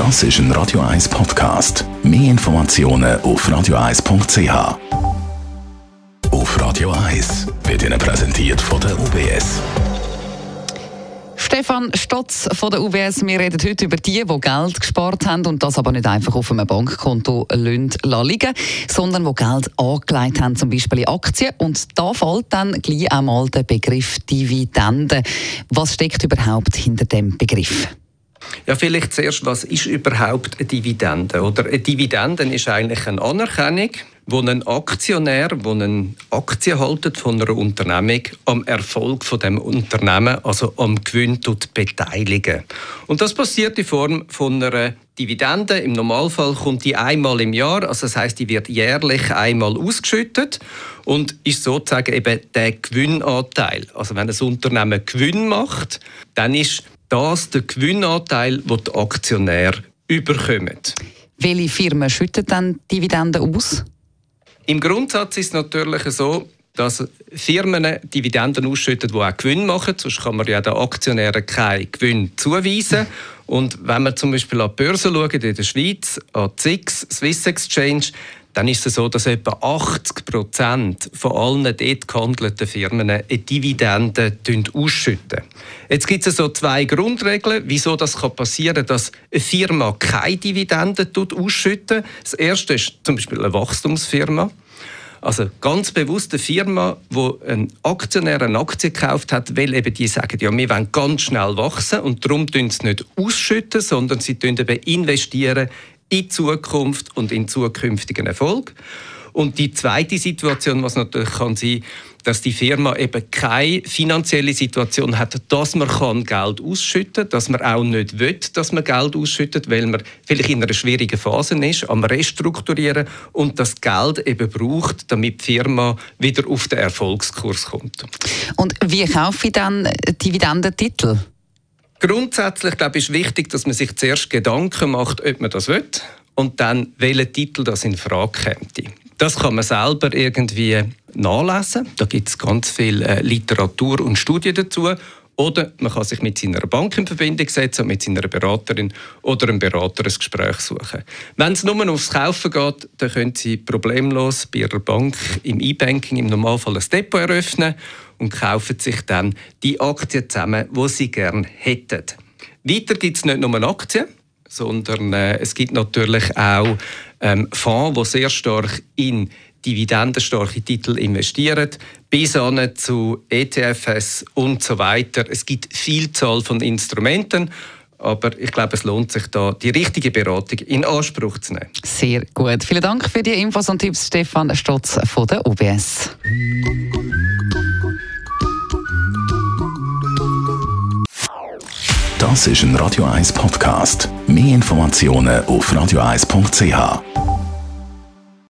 Das ist ein Radio 1 Podcast. Mehr Informationen auf radio1.ch. Auf Radio 1 wird Ihnen präsentiert von der UBS. Stefan Stotz von der UBS. Wir reden heute über die, die Geld gespart haben und das aber nicht einfach auf einem Bankkonto liegen sondern die Geld angelegt haben, zum Beispiel in Aktien. Und da fällt dann gleich einmal der Begriff Dividende. Was steckt überhaupt hinter dem Begriff? Ja, vielleicht zuerst, was ist überhaupt eine Dividende? Oder eine Dividende ist eigentlich eine Anerkennung, wo ein Aktionär, wo eine Aktie von einer Unternehmung, am Erfolg von dem Unternehmen, also am Gewinn beteiligen. Und das passiert in Form von einer Dividende. Im Normalfall kommt die einmal im Jahr, also das heißt, die wird jährlich einmal ausgeschüttet und ist sozusagen eben der Gewinnanteil. Also wenn ein Unternehmen Gewinn macht, dann ist das der Gewinnanteil, den die Aktionäre überkommen. Welche Firmen schütten dann Dividenden aus? Im Grundsatz ist es natürlich so, dass Firmen Dividenden ausschütten, die auch Gewinn machen. Sonst kann man ja den Aktionären keinen Gewinn zuweisen. Und wenn wir zum Beispiel an die Börse schauen, in der Schweiz, an die SIX, Swiss Exchange, dann ist es so, dass etwa 80 Prozent von allen dort gehandelten Firmen eine Dividende ausschütten. Jetzt gibt es so zwei Grundregeln, wieso das passieren kann, dass eine Firma keine Dividende ausschüttet. Das erste ist zum Beispiel eine Wachstumsfirma. Also ganz bewusst eine Firma, wo ein Aktionär eine Aktie gekauft hat, weil eben die sagen, ja, wir wollen ganz schnell wachsen und darum tun sie nicht ausschütten, sondern sie investieren in Zukunft und in zukünftigen Erfolg. Und die zweite Situation, was natürlich kann sein, dass die Firma eben keine finanzielle Situation hat, dass man kann Geld ausschütten, dass man auch nicht will, dass man Geld ausschüttet, weil man vielleicht in einer schwierigen Phase ist, am Restrukturieren und das Geld eben braucht, damit die Firma wieder auf den Erfolgskurs kommt. Und wie kaufe ich dann Dividendentitel? Grundsätzlich glaube ich, ist wichtig, dass man sich zuerst Gedanken macht, ob man das will und dann welchen Titel das in Frage kommt. Das kann man selber irgendwie nachlesen. Da gibt es ganz viel äh, Literatur und Studien dazu. Oder man kann sich mit seiner Bank in Verbindung setzen und mit seiner Beraterin oder einem Berater ein Gespräch suchen. Wenn es nur aufs Kaufen geht, dann können Sie problemlos bei Ihrer Bank im E-Banking im Normalfall ein Depot eröffnen und kaufen sich dann die Aktien zusammen, die Sie gerne hätten. Weiter gibt es nicht nur Aktien, sondern äh, es gibt natürlich auch ähm, Fonds, die sehr stark in dividendenstarke Titel investieren, bis hin zu ETFs und so weiter. Es gibt Vielzahl von Instrumenten, aber ich glaube, es lohnt sich da, die richtige Beratung in Anspruch zu nehmen. Sehr gut. Vielen Dank für die Infos und Tipps, Stefan Stotz von der UBS. Das ist ein Radio 1 Podcast. Mehr Informationen auf radio1.ch.